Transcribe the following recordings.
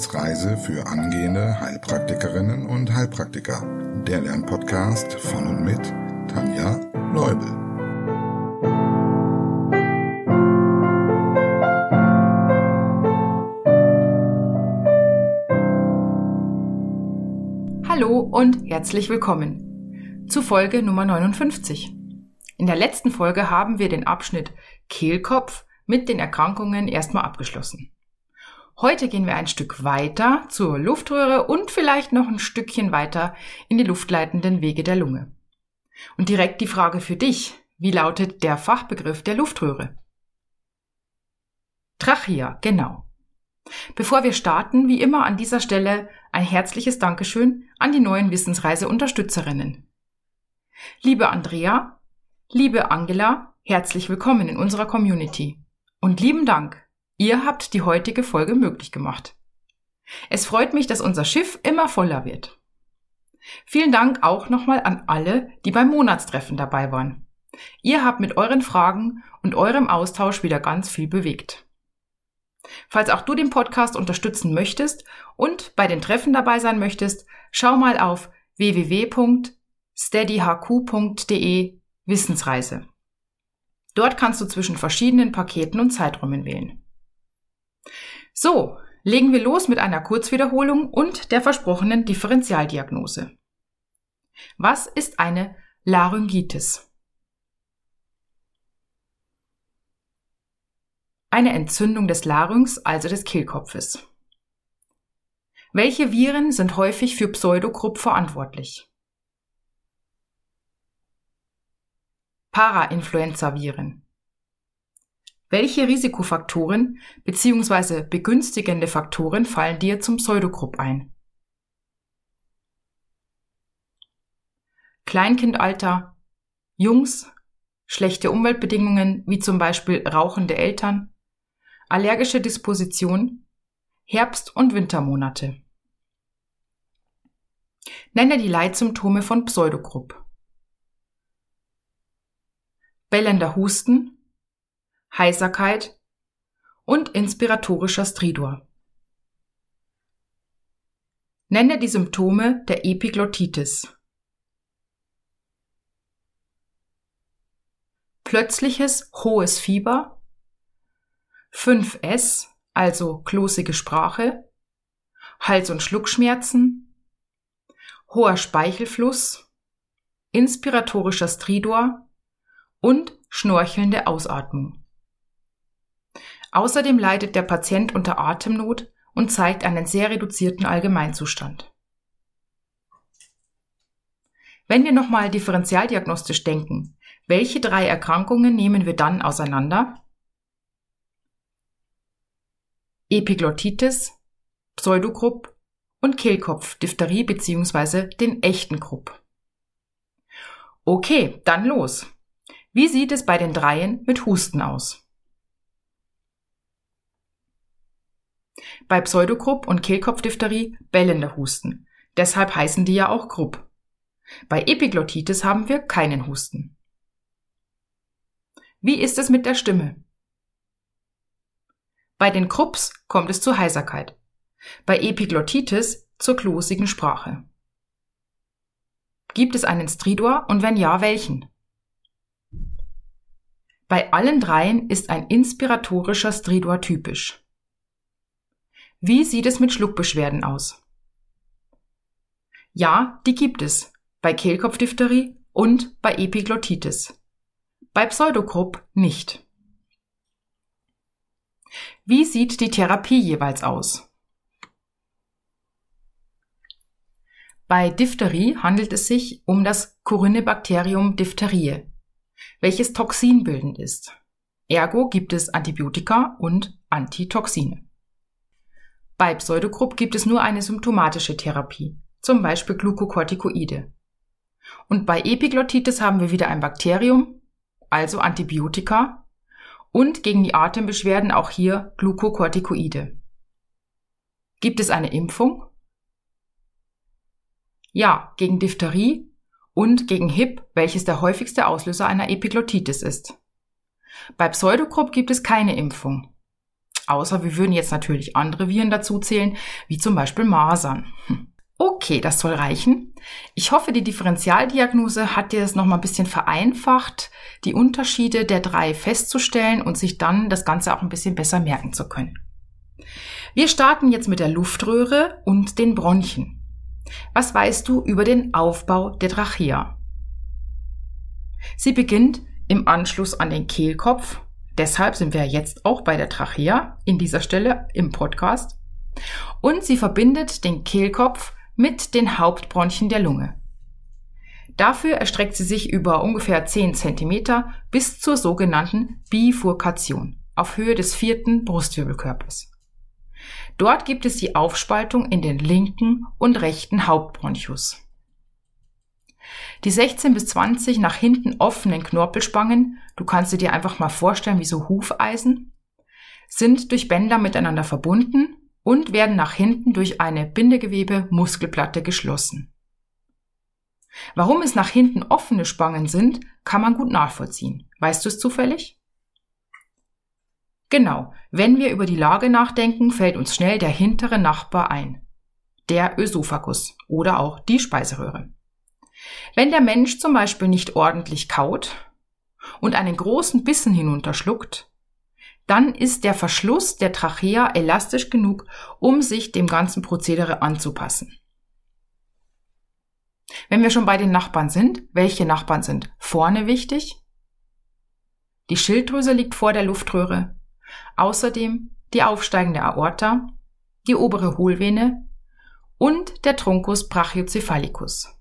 Wissensreise für angehende Heilpraktikerinnen und Heilpraktiker. Der Lernpodcast von und mit Tanja Leubel. Hallo und herzlich willkommen zu Folge Nummer 59. In der letzten Folge haben wir den Abschnitt Kehlkopf mit den Erkrankungen erstmal abgeschlossen. Heute gehen wir ein Stück weiter zur Luftröhre und vielleicht noch ein Stückchen weiter in die luftleitenden Wege der Lunge. Und direkt die Frage für dich. Wie lautet der Fachbegriff der Luftröhre? Trachea, genau. Bevor wir starten, wie immer an dieser Stelle ein herzliches Dankeschön an die neuen Wissensreise-Unterstützerinnen. Liebe Andrea, liebe Angela, herzlich willkommen in unserer Community. Und lieben Dank Ihr habt die heutige Folge möglich gemacht. Es freut mich, dass unser Schiff immer voller wird. Vielen Dank auch nochmal an alle, die beim Monatstreffen dabei waren. Ihr habt mit euren Fragen und eurem Austausch wieder ganz viel bewegt. Falls auch du den Podcast unterstützen möchtest und bei den Treffen dabei sein möchtest, schau mal auf www.steadyhq.de Wissensreise. Dort kannst du zwischen verschiedenen Paketen und Zeiträumen wählen. So, legen wir los mit einer Kurzwiederholung und der versprochenen Differentialdiagnose. Was ist eine Laryngitis? Eine Entzündung des Larynx, also des Kehlkopfes. Welche Viren sind häufig für Pseudogrupp verantwortlich? Parainfluenza-Viren. Welche Risikofaktoren bzw. begünstigende Faktoren fallen dir zum Pseudogrupp ein? Kleinkindalter, Jungs, schlechte Umweltbedingungen wie zum Beispiel rauchende Eltern, allergische Disposition, Herbst- und Wintermonate. Nenne die Leitsymptome von Pseudogrupp. Bellender Husten, Heiserkeit und inspiratorischer Stridor. Nenne die Symptome der Epiglottitis. Plötzliches hohes Fieber, 5S, also klosige Sprache, Hals- und Schluckschmerzen, hoher Speichelfluss, inspiratorischer Stridor und schnorchelnde Ausatmung. Außerdem leidet der Patient unter Atemnot und zeigt einen sehr reduzierten Allgemeinzustand. Wenn wir nochmal differentialdiagnostisch denken, welche drei Erkrankungen nehmen wir dann auseinander? Epiglottitis, Pseudogrupp und Kehlkopf, Diphtherie bzw. den echten Grupp. Okay, dann los. Wie sieht es bei den Dreien mit Husten aus? Bei Pseudogrupp und Kehlkopfdiphtherie bellender Husten. Deshalb heißen die ja auch Grupp. Bei Epiglottitis haben wir keinen Husten. Wie ist es mit der Stimme? Bei den Krupps kommt es zu Heiserkeit. Bei Epiglottitis zur klosigen Sprache. Gibt es einen Stridor und wenn ja, welchen? Bei allen dreien ist ein inspiratorischer Stridor typisch. Wie sieht es mit Schluckbeschwerden aus? Ja, die gibt es. Bei Kehlkopfdiphtherie und bei Epiglottitis. Bei Pseudogrupp nicht. Wie sieht die Therapie jeweils aus? Bei Diphtherie handelt es sich um das Corynebacterium diphtheriae, welches toxinbildend ist. Ergo gibt es Antibiotika und Antitoxine. Bei Pseudogrupp gibt es nur eine symptomatische Therapie, zum Beispiel Glukokortikoide. Und bei Epiglottitis haben wir wieder ein Bakterium, also Antibiotika, und gegen die Atembeschwerden auch hier Glukokortikoide. Gibt es eine Impfung? Ja, gegen Diphtherie und gegen HIP, welches der häufigste Auslöser einer Epiglottitis ist. Bei Pseudogrupp gibt es keine Impfung. Außer wir würden jetzt natürlich andere Viren dazu zählen, wie zum Beispiel Masern. Hm. Okay, das soll reichen. Ich hoffe, die Differentialdiagnose hat dir das nochmal ein bisschen vereinfacht, die Unterschiede der drei festzustellen und sich dann das Ganze auch ein bisschen besser merken zu können. Wir starten jetzt mit der Luftröhre und den Bronchien. Was weißt du über den Aufbau der Trachea? Sie beginnt im Anschluss an den Kehlkopf. Deshalb sind wir jetzt auch bei der Trachea in dieser Stelle im Podcast. Und sie verbindet den Kehlkopf mit den Hauptbronchien der Lunge. Dafür erstreckt sie sich über ungefähr 10 cm bis zur sogenannten Bifurkation auf Höhe des vierten Brustwirbelkörpers. Dort gibt es die Aufspaltung in den linken und rechten Hauptbronchus. Die 16 bis 20 nach hinten offenen Knorpelspangen, du kannst sie dir einfach mal vorstellen wie so Hufeisen, sind durch Bänder miteinander verbunden und werden nach hinten durch eine Bindegewebe-Muskelplatte geschlossen. Warum es nach hinten offene Spangen sind, kann man gut nachvollziehen. Weißt du es zufällig? Genau, wenn wir über die Lage nachdenken, fällt uns schnell der hintere Nachbar ein. Der Ösophagus oder auch die Speiseröhre. Wenn der Mensch zum Beispiel nicht ordentlich kaut und einen großen Bissen hinunterschluckt, dann ist der Verschluss der Trachea elastisch genug, um sich dem ganzen Prozedere anzupassen. Wenn wir schon bei den Nachbarn sind, welche Nachbarn sind vorne wichtig? Die Schilddrüse liegt vor der Luftröhre. Außerdem die aufsteigende Aorta, die obere Hohlvene und der Truncus brachiocephalicus.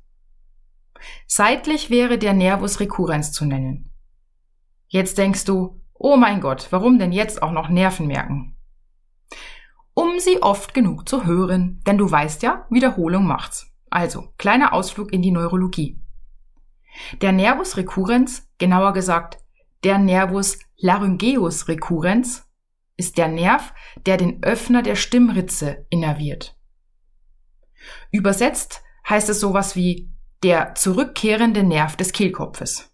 Seitlich wäre der Nervus recurrens zu nennen. Jetzt denkst du, Oh mein Gott, warum denn jetzt auch noch Nerven merken? Um sie oft genug zu hören, denn du weißt ja, Wiederholung macht's. Also, kleiner Ausflug in die Neurologie. Der Nervus recurrens, genauer gesagt, der Nervus laryngeus recurrens, ist der Nerv, der den Öffner der Stimmritze innerviert. Übersetzt heißt es sowas wie der zurückkehrende Nerv des Kehlkopfes.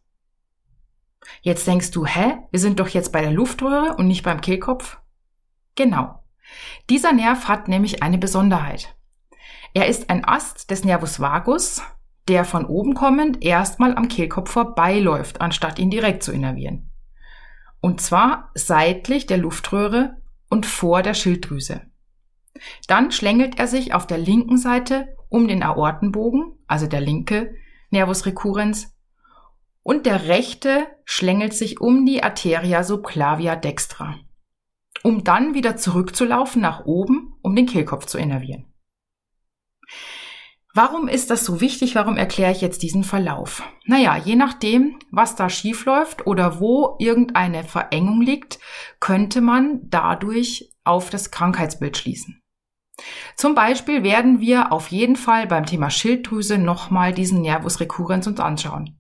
Jetzt denkst du, hä? Wir sind doch jetzt bei der Luftröhre und nicht beim Kehlkopf? Genau. Dieser Nerv hat nämlich eine Besonderheit. Er ist ein Ast des Nervus vagus, der von oben kommend erstmal am Kehlkopf vorbeiläuft, anstatt ihn direkt zu innervieren. Und zwar seitlich der Luftröhre und vor der Schilddrüse. Dann schlängelt er sich auf der linken Seite um den Aortenbogen, also der linke Nervus recurrens, und der rechte schlängelt sich um die Arteria subclavia dextra, um dann wieder zurückzulaufen nach oben, um den Kehlkopf zu innervieren. Warum ist das so wichtig? Warum erkläre ich jetzt diesen Verlauf? Naja, je nachdem, was da schief läuft oder wo irgendeine Verengung liegt, könnte man dadurch auf das Krankheitsbild schließen. Zum Beispiel werden wir auf jeden Fall beim Thema Schilddrüse nochmal diesen Nervus recurrens uns anschauen.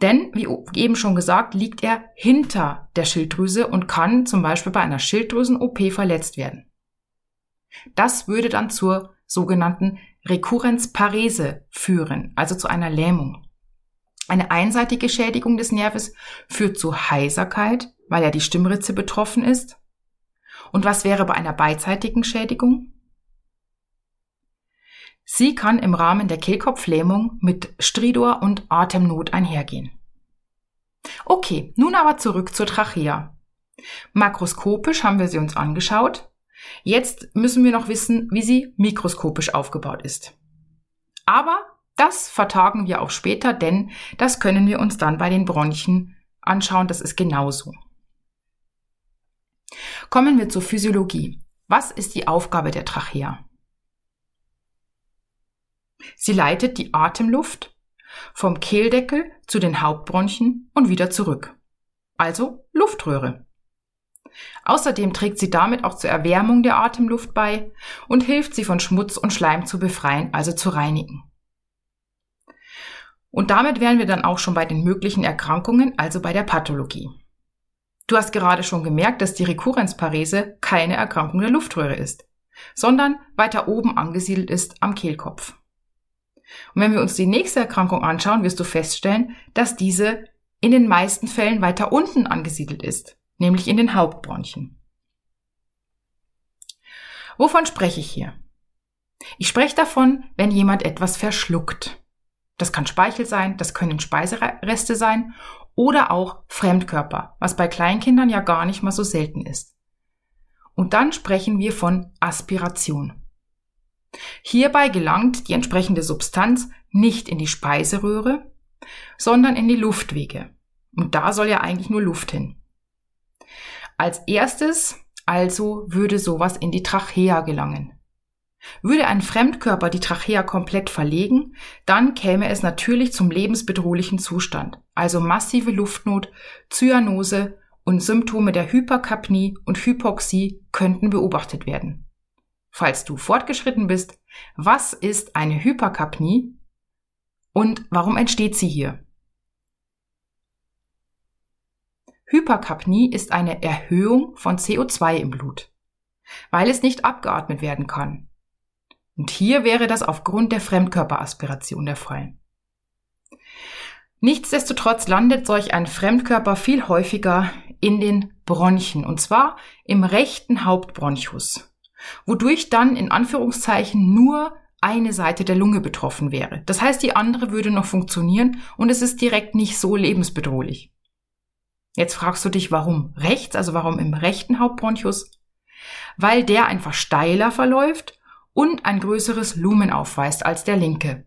Denn, wie eben schon gesagt, liegt er hinter der Schilddrüse und kann zum Beispiel bei einer Schilddrüsen-OP verletzt werden. Das würde dann zur sogenannten Rekurrenzparese führen, also zu einer Lähmung. Eine einseitige Schädigung des Nerves führt zu Heiserkeit, weil ja die Stimmritze betroffen ist. Und was wäre bei einer beidseitigen Schädigung? Sie kann im Rahmen der Kehlkopflähmung mit Stridor und Atemnot einhergehen. Okay, nun aber zurück zur Trachea. Makroskopisch haben wir sie uns angeschaut. Jetzt müssen wir noch wissen, wie sie mikroskopisch aufgebaut ist. Aber das vertagen wir auch später, denn das können wir uns dann bei den Bronchien anschauen. Das ist genauso. Kommen wir zur Physiologie. Was ist die Aufgabe der Trachea? Sie leitet die Atemluft vom Kehldeckel zu den Hauptbronchien und wieder zurück. Also Luftröhre. Außerdem trägt sie damit auch zur Erwärmung der Atemluft bei und hilft sie von Schmutz und Schleim zu befreien, also zu reinigen. Und damit wären wir dann auch schon bei den möglichen Erkrankungen, also bei der Pathologie. Du hast gerade schon gemerkt, dass die Rekurrenzparese keine Erkrankung der Luftröhre ist, sondern weiter oben angesiedelt ist am Kehlkopf. Und wenn wir uns die nächste Erkrankung anschauen, wirst du feststellen, dass diese in den meisten Fällen weiter unten angesiedelt ist, nämlich in den Hauptbronchien. Wovon spreche ich hier? Ich spreche davon, wenn jemand etwas verschluckt. Das kann Speichel sein, das können Speisereste sein oder auch Fremdkörper, was bei Kleinkindern ja gar nicht mal so selten ist. Und dann sprechen wir von Aspiration. Hierbei gelangt die entsprechende Substanz nicht in die Speiseröhre, sondern in die Luftwege. Und da soll ja eigentlich nur Luft hin. Als erstes also würde sowas in die Trachea gelangen. Würde ein Fremdkörper die Trachea komplett verlegen, dann käme es natürlich zum lebensbedrohlichen Zustand, also massive Luftnot, Zyanose und Symptome der Hyperkapnie und Hypoxie könnten beobachtet werden. Falls du fortgeschritten bist, was ist eine Hyperkapnie und warum entsteht sie hier? Hyperkapnie ist eine Erhöhung von CO2 im Blut, weil es nicht abgeatmet werden kann. Und hier wäre das aufgrund der Fremdkörperaspiration der Fall. Nichtsdestotrotz landet solch ein Fremdkörper viel häufiger in den Bronchien, und zwar im rechten Hauptbronchus, wodurch dann in Anführungszeichen nur eine Seite der Lunge betroffen wäre. Das heißt, die andere würde noch funktionieren und es ist direkt nicht so lebensbedrohlich. Jetzt fragst du dich, warum rechts, also warum im rechten Hauptbronchus? Weil der einfach steiler verläuft und ein größeres Lumen aufweist als der linke.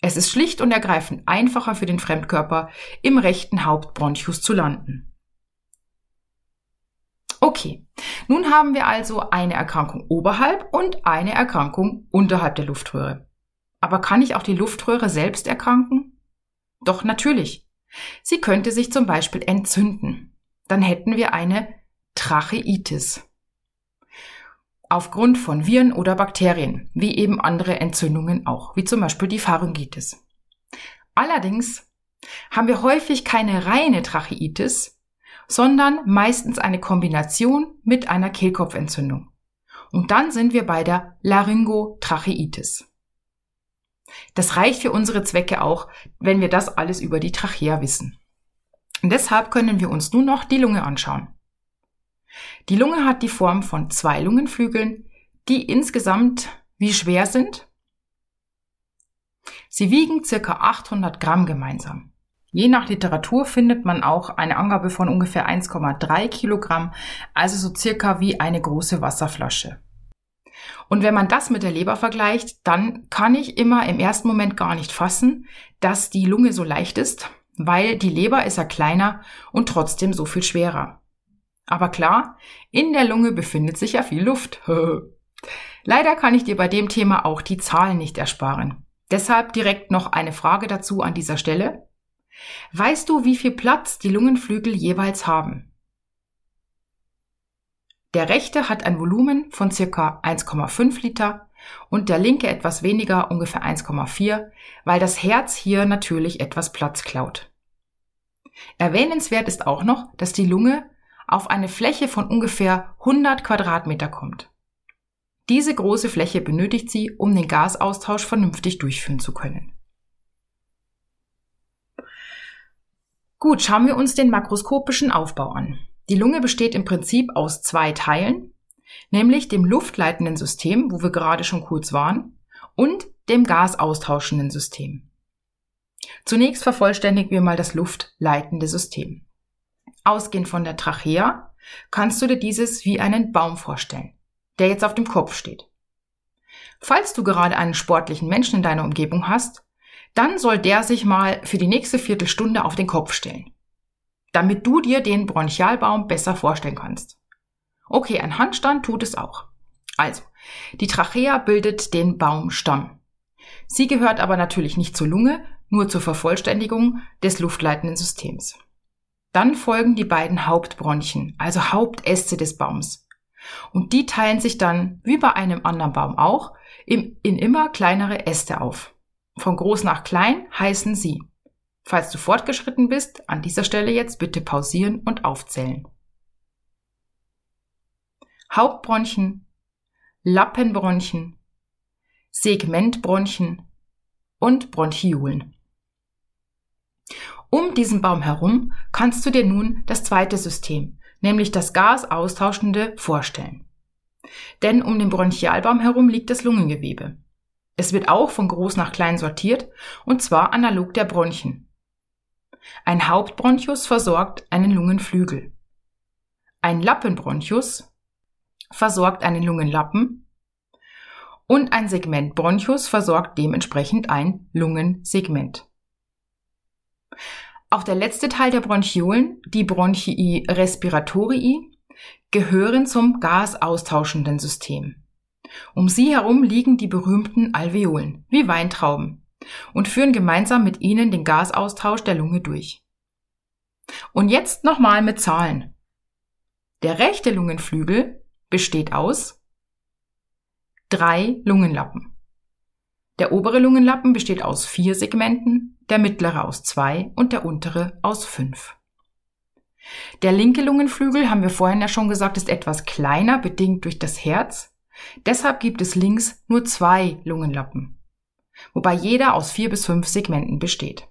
Es ist schlicht und ergreifend einfacher für den Fremdkörper, im rechten Hauptbronchus zu landen. Okay, nun haben wir also eine Erkrankung oberhalb und eine Erkrankung unterhalb der Luftröhre. Aber kann ich auch die Luftröhre selbst erkranken? Doch natürlich. Sie könnte sich zum Beispiel entzünden. Dann hätten wir eine Tracheitis aufgrund von Viren oder Bakterien, wie eben andere Entzündungen auch, wie zum Beispiel die Pharyngitis. Allerdings haben wir häufig keine reine Tracheitis, sondern meistens eine Kombination mit einer Kehlkopfentzündung. Und dann sind wir bei der Laryngotracheitis. Das reicht für unsere Zwecke auch, wenn wir das alles über die Trachea wissen. Und deshalb können wir uns nun noch die Lunge anschauen. Die Lunge hat die Form von zwei Lungenflügeln, die insgesamt wie schwer sind? Sie wiegen circa 800 Gramm gemeinsam. Je nach Literatur findet man auch eine Angabe von ungefähr 1,3 Kilogramm, also so circa wie eine große Wasserflasche. Und wenn man das mit der Leber vergleicht, dann kann ich immer im ersten Moment gar nicht fassen, dass die Lunge so leicht ist, weil die Leber ist ja kleiner und trotzdem so viel schwerer. Aber klar, in der Lunge befindet sich ja viel Luft. Leider kann ich dir bei dem Thema auch die Zahlen nicht ersparen. Deshalb direkt noch eine Frage dazu an dieser Stelle. Weißt du, wie viel Platz die Lungenflügel jeweils haben? Der rechte hat ein Volumen von circa 1,5 Liter und der linke etwas weniger, ungefähr 1,4, weil das Herz hier natürlich etwas Platz klaut. Erwähnenswert ist auch noch, dass die Lunge auf eine Fläche von ungefähr 100 Quadratmeter kommt. Diese große Fläche benötigt sie, um den Gasaustausch vernünftig durchführen zu können. Gut, schauen wir uns den makroskopischen Aufbau an. Die Lunge besteht im Prinzip aus zwei Teilen, nämlich dem luftleitenden System, wo wir gerade schon kurz waren, und dem gasaustauschenden System. Zunächst vervollständigen wir mal das luftleitende System. Ausgehend von der Trachea kannst du dir dieses wie einen Baum vorstellen, der jetzt auf dem Kopf steht. Falls du gerade einen sportlichen Menschen in deiner Umgebung hast, dann soll der sich mal für die nächste Viertelstunde auf den Kopf stellen, damit du dir den Bronchialbaum besser vorstellen kannst. Okay, ein Handstand tut es auch. Also, die Trachea bildet den Baumstamm. Sie gehört aber natürlich nicht zur Lunge, nur zur Vervollständigung des luftleitenden Systems. Dann folgen die beiden Hauptbronchien, also Hauptäste des Baums. Und die teilen sich dann, wie bei einem anderen Baum auch, in immer kleinere Äste auf. Von groß nach klein heißen sie. Falls du fortgeschritten bist, an dieser Stelle jetzt bitte pausieren und aufzählen. Hauptbronchien, Lappenbronchien, Segmentbronchien und Bronchiolen. Um diesen Baum herum kannst du dir nun das zweite System, nämlich das gasaustauschende, vorstellen. Denn um den Bronchialbaum herum liegt das Lungengewebe. Es wird auch von groß nach klein sortiert, und zwar analog der Bronchien. Ein Hauptbronchus versorgt einen Lungenflügel. Ein Lappenbronchus versorgt einen Lungenlappen und ein Segmentbronchus versorgt dementsprechend ein Lungensegment. Auch der letzte Teil der Bronchiolen, die Bronchii respiratorii, gehören zum gasaustauschenden System. Um sie herum liegen die berühmten Alveolen, wie Weintrauben, und führen gemeinsam mit ihnen den Gasaustausch der Lunge durch. Und jetzt nochmal mit Zahlen. Der rechte Lungenflügel besteht aus drei Lungenlappen. Der obere Lungenlappen besteht aus vier Segmenten, der mittlere aus zwei und der untere aus fünf. Der linke Lungenflügel, haben wir vorhin ja schon gesagt, ist etwas kleiner, bedingt durch das Herz. Deshalb gibt es links nur zwei Lungenlappen, wobei jeder aus vier bis fünf Segmenten besteht.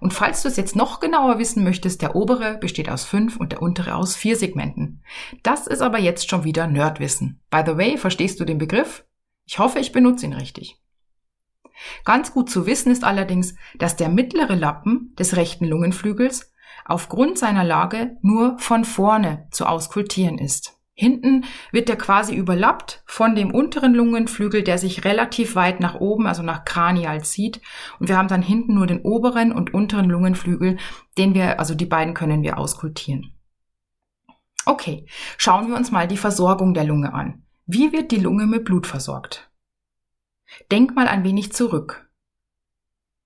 Und falls du es jetzt noch genauer wissen möchtest, der obere besteht aus fünf und der untere aus vier Segmenten. Das ist aber jetzt schon wieder Nerdwissen. By the way, verstehst du den Begriff? Ich hoffe, ich benutze ihn richtig. Ganz gut zu wissen ist allerdings, dass der mittlere Lappen des rechten Lungenflügels aufgrund seiner Lage nur von vorne zu auskultieren ist. Hinten wird er quasi überlappt von dem unteren Lungenflügel, der sich relativ weit nach oben, also nach Kranial zieht. Und wir haben dann hinten nur den oberen und unteren Lungenflügel, den wir, also die beiden können wir auskultieren. Okay, schauen wir uns mal die Versorgung der Lunge an. Wie wird die Lunge mit Blut versorgt? Denk mal ein wenig zurück.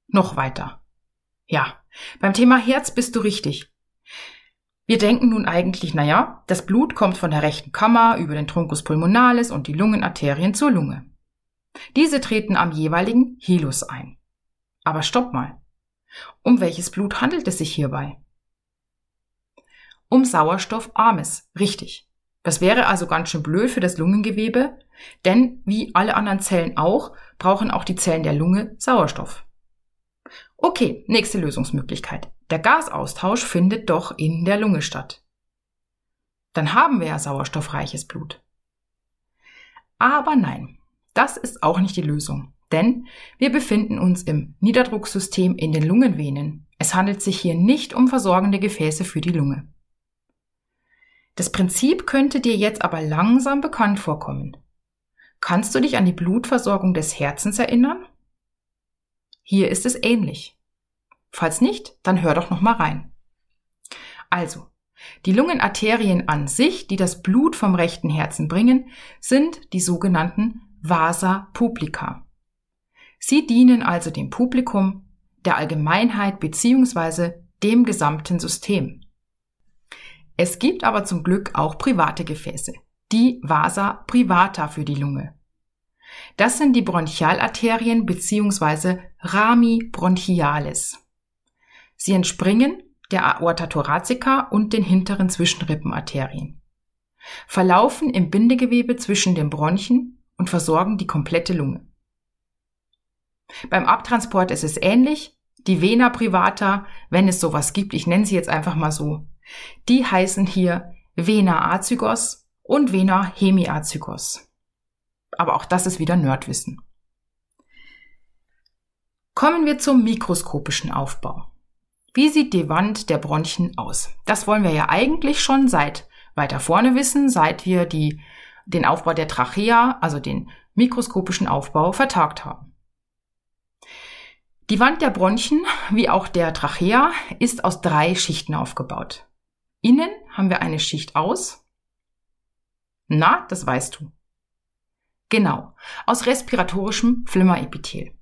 Noch weiter. Ja, beim Thema Herz bist du richtig. Wir denken nun eigentlich, naja, das Blut kommt von der rechten Kammer über den Truncus pulmonalis und die Lungenarterien zur Lunge. Diese treten am jeweiligen Hilus ein. Aber stopp mal. Um welches Blut handelt es sich hierbei? Um sauerstoffarmes, richtig. Das wäre also ganz schön blöd für das Lungengewebe, denn wie alle anderen Zellen auch, brauchen auch die Zellen der Lunge Sauerstoff. Okay, nächste Lösungsmöglichkeit. Der Gasaustausch findet doch in der Lunge statt. Dann haben wir ja sauerstoffreiches Blut. Aber nein, das ist auch nicht die Lösung, denn wir befinden uns im Niederdrucksystem in den Lungenvenen. Es handelt sich hier nicht um versorgende Gefäße für die Lunge. Das Prinzip könnte dir jetzt aber langsam bekannt vorkommen. Kannst du dich an die Blutversorgung des Herzens erinnern? Hier ist es ähnlich. Falls nicht, dann hör doch noch mal rein. Also, die Lungenarterien an sich, die das Blut vom rechten Herzen bringen, sind die sogenannten Vasa publica. Sie dienen also dem Publikum, der Allgemeinheit bzw. dem gesamten System. Es gibt aber zum Glück auch private Gefäße, die Vasa privata für die Lunge. Das sind die Bronchialarterien bzw. Rami bronchialis. Sie entspringen der Aorta thoracica und den hinteren Zwischenrippenarterien, verlaufen im Bindegewebe zwischen den Bronchien und versorgen die komplette Lunge. Beim Abtransport ist es ähnlich. Die Vena privata, wenn es sowas gibt, ich nenne sie jetzt einfach mal so, die heißen hier Vena azygos und Vena hemiazygos aber auch das ist wieder Nerdwissen. Kommen wir zum mikroskopischen Aufbau. Wie sieht die Wand der Bronchien aus? Das wollen wir ja eigentlich schon seit weiter vorne wissen, seit wir die, den Aufbau der Trachea, also den mikroskopischen Aufbau, vertagt haben. Die Wand der Bronchien, wie auch der Trachea, ist aus drei Schichten aufgebaut. Innen haben wir eine Schicht aus. Na, das weißt du. Genau, aus respiratorischem Flimmerepithel.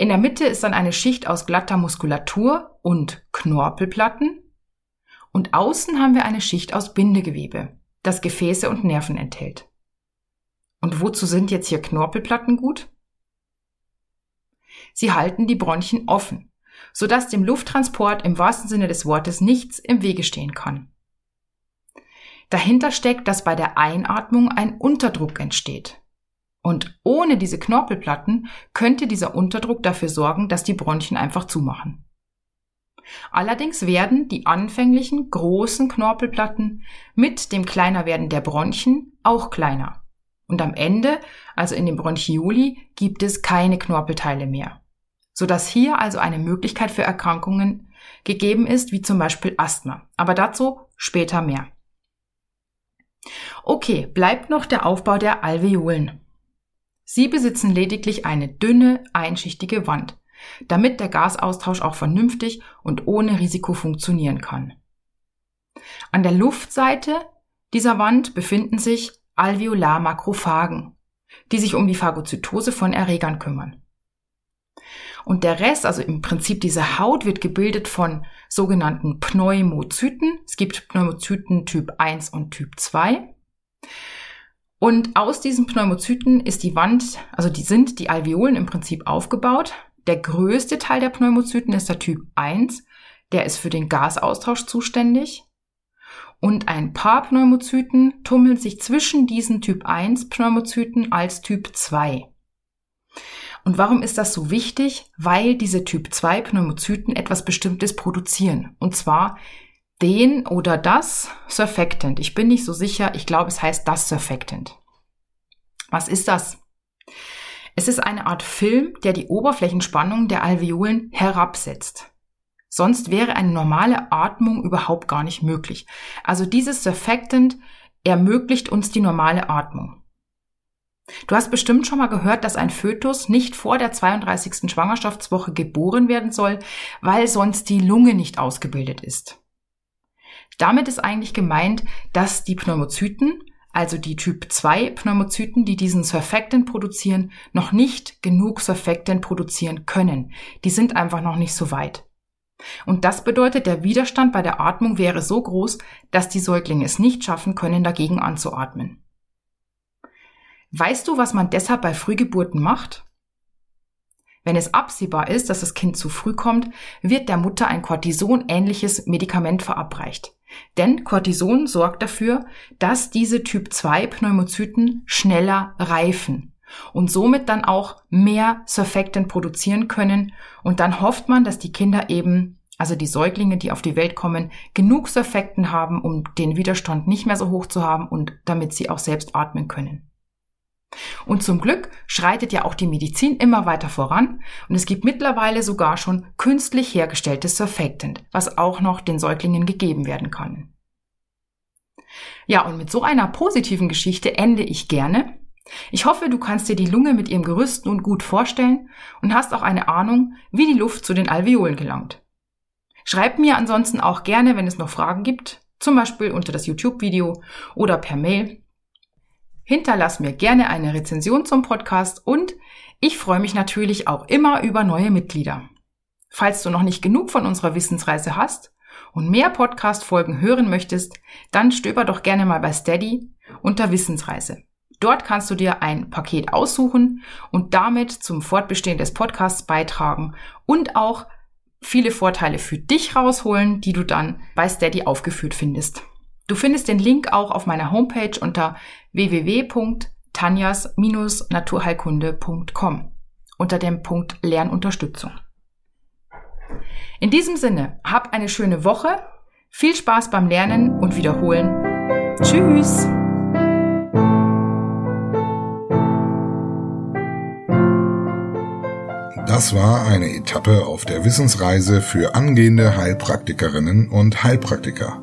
In der Mitte ist dann eine Schicht aus glatter Muskulatur und Knorpelplatten und außen haben wir eine Schicht aus Bindegewebe, das Gefäße und Nerven enthält. Und wozu sind jetzt hier Knorpelplatten gut? Sie halten die Bronchien offen, sodass dem Lufttransport im wahrsten Sinne des Wortes nichts im Wege stehen kann. Dahinter steckt, dass bei der Einatmung ein Unterdruck entsteht. Und ohne diese Knorpelplatten könnte dieser Unterdruck dafür sorgen, dass die Bronchien einfach zumachen. Allerdings werden die anfänglichen großen Knorpelplatten mit dem Kleinerwerden der Bronchien auch kleiner. Und am Ende, also in den Bronchioli, gibt es keine Knorpelteile mehr. Sodass hier also eine Möglichkeit für Erkrankungen gegeben ist, wie zum Beispiel Asthma. Aber dazu später mehr. Okay, bleibt noch der Aufbau der Alveolen. Sie besitzen lediglich eine dünne, einschichtige Wand, damit der Gasaustausch auch vernünftig und ohne Risiko funktionieren kann. An der Luftseite dieser Wand befinden sich Alveolarmakrophagen, die sich um die Phagozytose von Erregern kümmern. Und der Rest, also im Prinzip diese Haut, wird gebildet von sogenannten Pneumozyten. Es gibt Pneumozyten Typ 1 und Typ 2. Und aus diesen Pneumozyten ist die Wand, also die sind die Alveolen im Prinzip aufgebaut. Der größte Teil der Pneumozyten ist der Typ 1. Der ist für den Gasaustausch zuständig. Und ein paar Pneumozyten tummeln sich zwischen diesen Typ 1 Pneumozyten als Typ 2. Und warum ist das so wichtig? Weil diese Typ 2 Pneumozyten etwas Bestimmtes produzieren. Und zwar den oder das Surfactant. Ich bin nicht so sicher. Ich glaube, es heißt das Surfactant. Was ist das? Es ist eine Art Film, der die Oberflächenspannung der Alveolen herabsetzt. Sonst wäre eine normale Atmung überhaupt gar nicht möglich. Also dieses Surfactant ermöglicht uns die normale Atmung. Du hast bestimmt schon mal gehört, dass ein Fötus nicht vor der 32. Schwangerschaftswoche geboren werden soll, weil sonst die Lunge nicht ausgebildet ist. Damit ist eigentlich gemeint, dass die Pneumozyten, also die Typ 2 Pneumozyten, die diesen Surfactant produzieren, noch nicht genug Surfactant produzieren können. Die sind einfach noch nicht so weit. Und das bedeutet, der Widerstand bei der Atmung wäre so groß, dass die Säuglinge es nicht schaffen können, dagegen anzuatmen. Weißt du, was man deshalb bei Frühgeburten macht? Wenn es absehbar ist, dass das Kind zu früh kommt, wird der Mutter ein Cortison-ähnliches Medikament verabreicht. Denn Cortison sorgt dafür, dass diese Typ 2 Pneumozyten schneller reifen und somit dann auch mehr Surfactant produzieren können. Und dann hofft man, dass die Kinder eben, also die Säuglinge, die auf die Welt kommen, genug Surfactant haben, um den Widerstand nicht mehr so hoch zu haben und damit sie auch selbst atmen können. Und zum Glück schreitet ja auch die Medizin immer weiter voran und es gibt mittlerweile sogar schon künstlich hergestelltes Surfactant, was auch noch den Säuglingen gegeben werden kann. Ja, und mit so einer positiven Geschichte ende ich gerne. Ich hoffe, du kannst dir die Lunge mit ihrem Gerüst nun gut vorstellen und hast auch eine Ahnung, wie die Luft zu den Alveolen gelangt. Schreib mir ansonsten auch gerne, wenn es noch Fragen gibt, zum Beispiel unter das YouTube-Video oder per Mail Hinterlass mir gerne eine Rezension zum Podcast und ich freue mich natürlich auch immer über neue Mitglieder. Falls du noch nicht genug von unserer Wissensreise hast und mehr Podcast-Folgen hören möchtest, dann stöber doch gerne mal bei Steady unter Wissensreise. Dort kannst du dir ein Paket aussuchen und damit zum Fortbestehen des Podcasts beitragen und auch viele Vorteile für dich rausholen, die du dann bei Steady aufgeführt findest. Du findest den Link auch auf meiner Homepage unter www.tanjas-naturheilkunde.com unter dem Punkt Lernunterstützung. In diesem Sinne, hab eine schöne Woche, viel Spaß beim Lernen und Wiederholen. Tschüss! Das war eine Etappe auf der Wissensreise für angehende Heilpraktikerinnen und Heilpraktiker